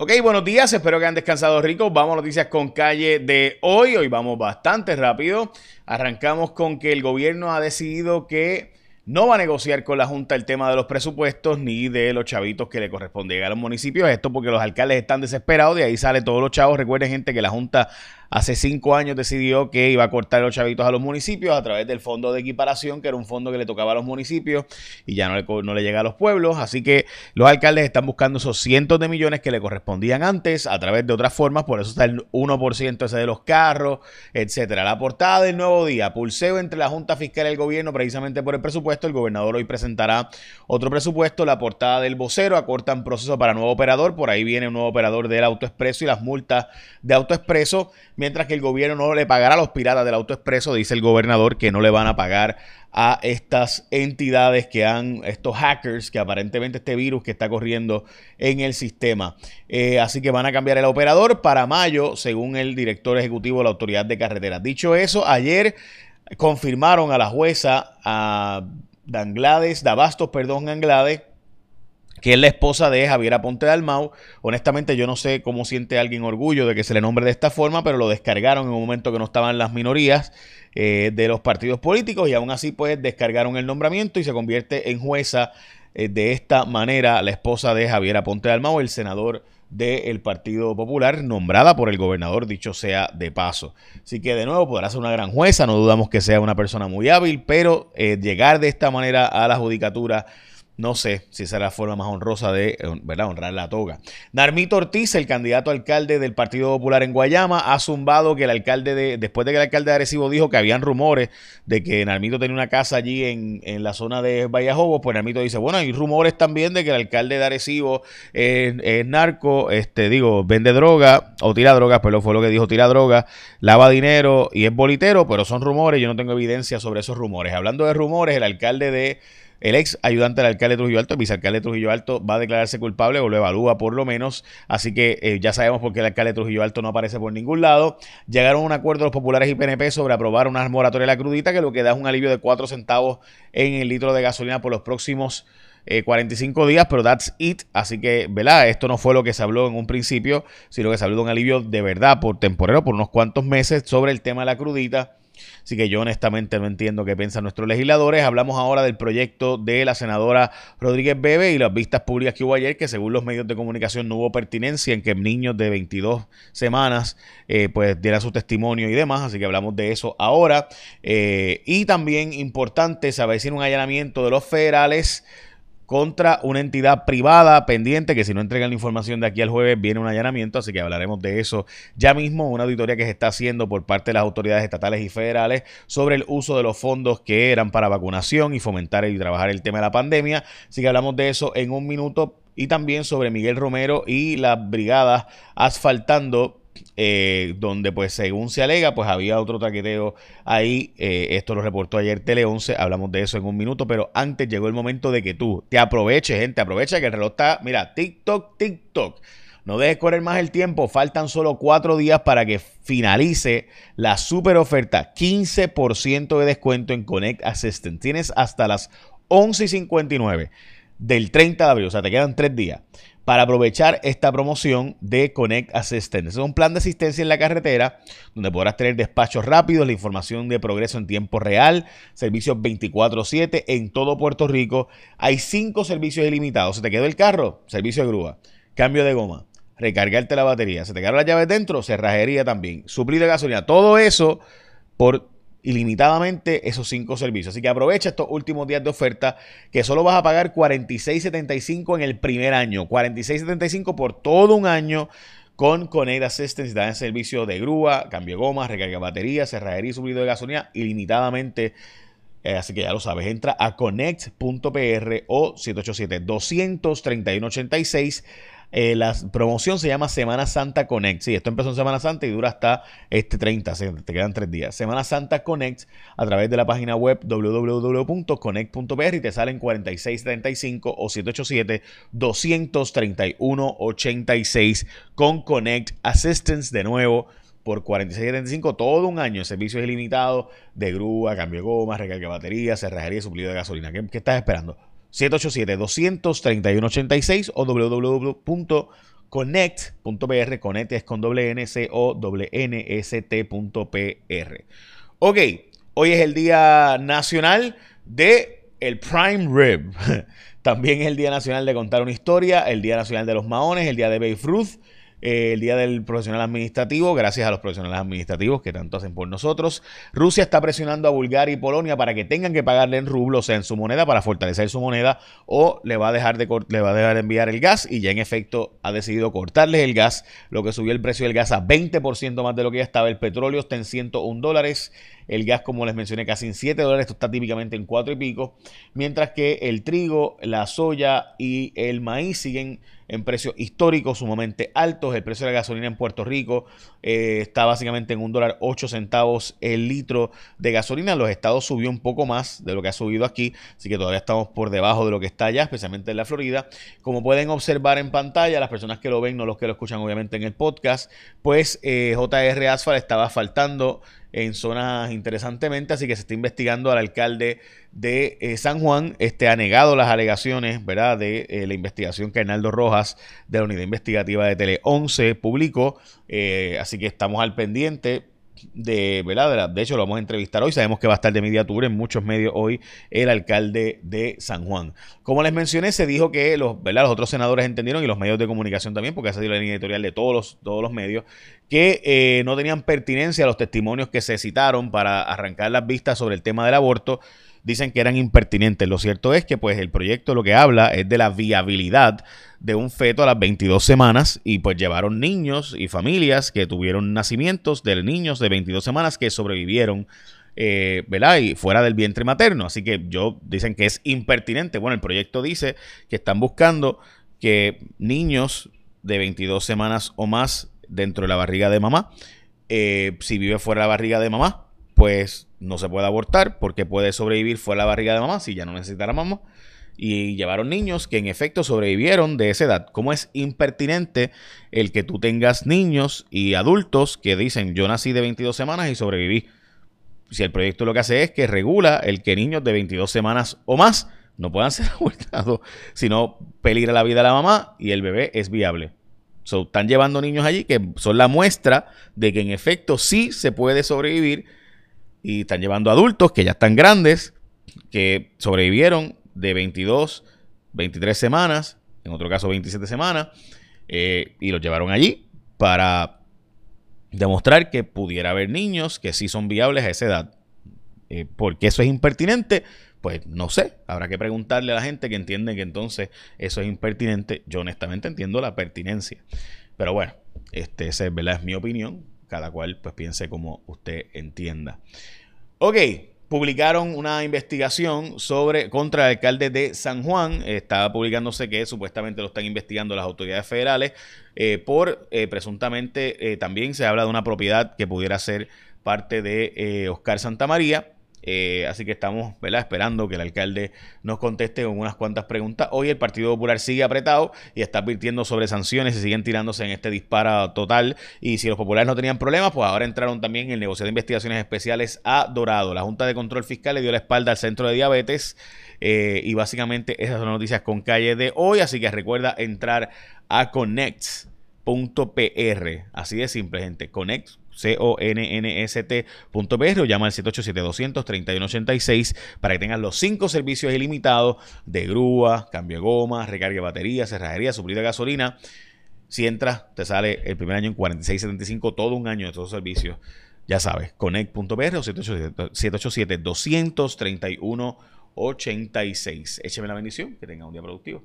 Ok, buenos días, espero que hayan descansado ricos. Vamos a noticias con calle de hoy. Hoy vamos bastante rápido. Arrancamos con que el gobierno ha decidido que no va a negociar con la Junta el tema de los presupuestos ni de los chavitos que le corresponden a los municipios. Esto porque los alcaldes están desesperados, de ahí sale todos los chavos. Recuerden, gente, que la Junta hace cinco años decidió que iba a cortar los chavitos a los municipios a través del fondo de equiparación, que era un fondo que le tocaba a los municipios y ya no le, no le llega a los pueblos. Así que los alcaldes están buscando esos cientos de millones que le correspondían antes a través de otras formas. Por eso está el 1% ese de los carros, etcétera. La portada del nuevo día, pulseo entre la Junta Fiscal y el gobierno precisamente por el presupuesto. El gobernador hoy presentará otro presupuesto. La portada del vocero acortan proceso para nuevo operador. Por ahí viene un nuevo operador del autoexpreso y las multas de autoexpreso mientras que el gobierno no le pagará a los piratas del autoexpreso, dice el gobernador que no le van a pagar a estas entidades que han, estos hackers, que aparentemente este virus que está corriendo en el sistema. Eh, así que van a cambiar el operador para mayo, según el director ejecutivo de la Autoridad de Carreteras. Dicho eso, ayer confirmaron a la jueza, a Danglades, Dabastos, perdón, Anglades, que es la esposa de Javier Aponte Dalmau. Honestamente, yo no sé cómo siente alguien orgullo de que se le nombre de esta forma, pero lo descargaron en un momento que no estaban las minorías eh, de los partidos políticos y aún así, pues, descargaron el nombramiento y se convierte en jueza eh, de esta manera la esposa de Javier Aponte Dalmau, el senador del Partido Popular, nombrada por el gobernador, dicho sea de paso. Así que de nuevo podrá ser una gran jueza, no dudamos que sea una persona muy hábil, pero eh, llegar de esta manera a la judicatura no sé si esa es la forma más honrosa de eh, honrar la toga. Narmito Ortiz, el candidato alcalde del Partido Popular en Guayama, ha zumbado que el alcalde de, después de que el alcalde de Arecibo dijo que habían rumores de que Narmito tenía una casa allí en, la zona de Vallajobo, pues Narmito dice, bueno, hay rumores también de que el alcalde de Arecibo es, narco, este, digo, vende droga, o tira drogas, pero fue lo que dijo, tira droga, lava dinero y es bolitero, pero son rumores, yo no tengo evidencia sobre esos rumores. Hablando de rumores, el alcalde de el ex ayudante del alcalde de Trujillo Alto, el vicealcalde de Trujillo Alto, va a declararse culpable o lo evalúa por lo menos. Así que eh, ya sabemos por qué el alcalde de Trujillo Alto no aparece por ningún lado. Llegaron a un acuerdo los populares y PNP sobre aprobar una moratoria de la crudita que lo que da es un alivio de 4 centavos en el litro de gasolina por los próximos 45 eh, días, pero that's it. Así que, ¿verdad? Esto no fue lo que se habló en un principio, sino que se habló de un alivio de verdad por temporero, por unos cuantos meses, sobre el tema de la crudita. Así que yo honestamente no entiendo qué piensan nuestros legisladores. Hablamos ahora del proyecto de la senadora Rodríguez Bebe y las vistas públicas que hubo ayer, que según los medios de comunicación no hubo pertinencia en que niños de 22 semanas eh, pues dieran su testimonio y demás. Así que hablamos de eso ahora. Eh, y también importante, se va un allanamiento de los federales contra una entidad privada pendiente que si no entregan la información de aquí al jueves viene un allanamiento, así que hablaremos de eso ya mismo, una auditoría que se está haciendo por parte de las autoridades estatales y federales sobre el uso de los fondos que eran para vacunación y fomentar y trabajar el tema de la pandemia, así que hablamos de eso en un minuto. Y también sobre Miguel Romero y las brigadas asfaltando eh, donde pues según se alega, pues había otro traqueteo ahí. Eh, esto lo reportó ayer Tele 11, hablamos de eso en un minuto, pero antes llegó el momento de que tú te aproveches, gente, aprovecha que el reloj está, mira, TikTok, TikTok. No dejes correr más el tiempo, faltan solo cuatro días para que finalice la super oferta, 15% de descuento en Connect Assistant. Tienes hasta las 11.59 del 30 de abril, o sea, te quedan tres días para aprovechar esta promoción de Connect Assistant. Es un plan de asistencia en la carretera donde podrás tener despachos rápidos, la información de progreso en tiempo real, servicios 24/7 en todo Puerto Rico. Hay cinco servicios ilimitados. ¿Se te quedó el carro? Servicio de grúa, cambio de goma, recargarte la batería. ¿Se te quedaron las llaves dentro? Cerrajería también. Suplir de gasolina. Todo eso por ilimitadamente esos cinco servicios. Así que aprovecha estos últimos días de oferta que solo vas a pagar 46.75 en el primer año, 46.75 por todo un año con Connect Assistance, dan servicio de grúa, cambio de gomas, recarga de baterías, cerrajería y suplido de gasolina ilimitadamente. Eh, así que ya lo sabes, entra a connect.pr o 787 231 86 eh, la promoción se llama Semana Santa Connect. Sí, esto empezó en Semana Santa y dura hasta este 30, te quedan tres días. Semana Santa Connect a través de la página web www.connect.pr y te salen 4635 o 787 231 86 con Connect Assistance de nuevo por 46.75 todo un año. Ilimitados de grúa, cambio de goma, recarga de batería, cerrajería y suplido de gasolina. ¿Qué estás esperando? 787-231-86 o www connect.pr, connect es con doble N, C O N S T.pr. Ok, hoy es el Día Nacional de el Prime Rib. También es el Día Nacional de contar una historia, el Día Nacional de los Maones, el Día de Babe Ruth, eh, el Día del Profesional Administrativo, gracias a los profesionales administrativos que tanto hacen por nosotros. Rusia está presionando a Bulgaria y Polonia para que tengan que pagarle en rublos, o sea, en su moneda, para fortalecer su moneda, o le va a dejar de, le va a dejar de enviar el gas, y ya en efecto ha decidido cortarles el gas, lo que subió el precio del gas a 20% más de lo que ya estaba. El petróleo está en 101 dólares. El gas, como les mencioné, casi en 7 dólares. Esto está típicamente en 4 y pico. Mientras que el trigo, la soya y el maíz siguen en precios históricos sumamente altos. El precio de la gasolina en Puerto Rico eh, está básicamente en un dólar 8 centavos el litro de gasolina. los estados subió un poco más de lo que ha subido aquí, así que todavía estamos por debajo de lo que está allá, especialmente en la Florida. Como pueden observar en pantalla, las personas que lo ven, no los que lo escuchan obviamente en el podcast, pues eh, JR Asphalt estaba faltando en zonas interesantemente, así que se está investigando al alcalde de eh, San Juan, este ha negado las alegaciones, ¿verdad?, de eh, la investigación que Arnaldo Rojas de la Unidad Investigativa de Tele 11 publicó, eh, así que estamos al pendiente de, ¿verdad? De, hecho, lo vamos a entrevistar hoy. Sabemos que va a estar de media tour en muchos medios hoy el alcalde de San Juan. Como les mencioné, se dijo que los, ¿verdad? los otros senadores entendieron y los medios de comunicación también, porque ha sido la línea editorial de todos los, todos los medios, que eh, no tenían pertinencia los testimonios que se citaron para arrancar las vistas sobre el tema del aborto dicen que eran impertinentes. Lo cierto es que pues el proyecto lo que habla es de la viabilidad de un feto a las 22 semanas y pues llevaron niños y familias que tuvieron nacimientos de niños de 22 semanas que sobrevivieron. Eh, ¿verdad? Y fuera del vientre materno. Así que yo dicen que es impertinente. Bueno, el proyecto dice que están buscando que niños de 22 semanas o más dentro de la barriga de mamá, eh, si vive fuera de la barriga de mamá, pues no se puede abortar porque puede sobrevivir fuera la barriga de mamá si ya no necesitara mamá. Y llevaron niños que en efecto sobrevivieron de esa edad. ¿Cómo es impertinente el que tú tengas niños y adultos que dicen yo nací de 22 semanas y sobreviví? Si el proyecto lo que hace es que regula el que niños de 22 semanas o más no puedan ser abortados, sino peligra la vida de la mamá y el bebé es viable. So, están llevando niños allí que son la muestra de que en efecto sí se puede sobrevivir y están llevando adultos que ya están grandes, que sobrevivieron de 22, 23 semanas, en otro caso 27 semanas, eh, y los llevaron allí para demostrar que pudiera haber niños que sí son viables a esa edad. Eh, porque eso es impertinente, pues no sé, habrá que preguntarle a la gente que entiende que entonces eso es impertinente. Yo honestamente entiendo la pertinencia. Pero bueno, este, esa ¿verdad? es mi opinión cada cual pues piense como usted entienda. Ok, publicaron una investigación sobre contra el alcalde de San Juan. Estaba publicándose que supuestamente lo están investigando las autoridades federales eh, por eh, presuntamente eh, también se habla de una propiedad que pudiera ser parte de Oscar Santamaría. Eh, así que estamos esperando que el alcalde nos conteste con unas cuantas preguntas. Hoy el Partido Popular sigue apretado y está advirtiendo sobre sanciones y siguen tirándose en este disparo total. Y si los populares no tenían problemas, pues ahora entraron también en el negocio de investigaciones especiales a Dorado. La Junta de Control Fiscal le dio la espalda al Centro de Diabetes. Eh, y básicamente esas son noticias con calle de hoy. Así que recuerda entrar a connect.pr. Así de simple, gente. Connect C-O-N-N-S-T.pr o llama al 787-200-3186 para que tengan los cinco servicios ilimitados de grúa, cambio de goma, recarga de batería, cerrajería, suplida de gasolina. Si entras, te sale el primer año en 46.75, todo un año de todos los servicios. Ya sabes, connect.pr o 787-231-86. Écheme la bendición, que tenga un día productivo.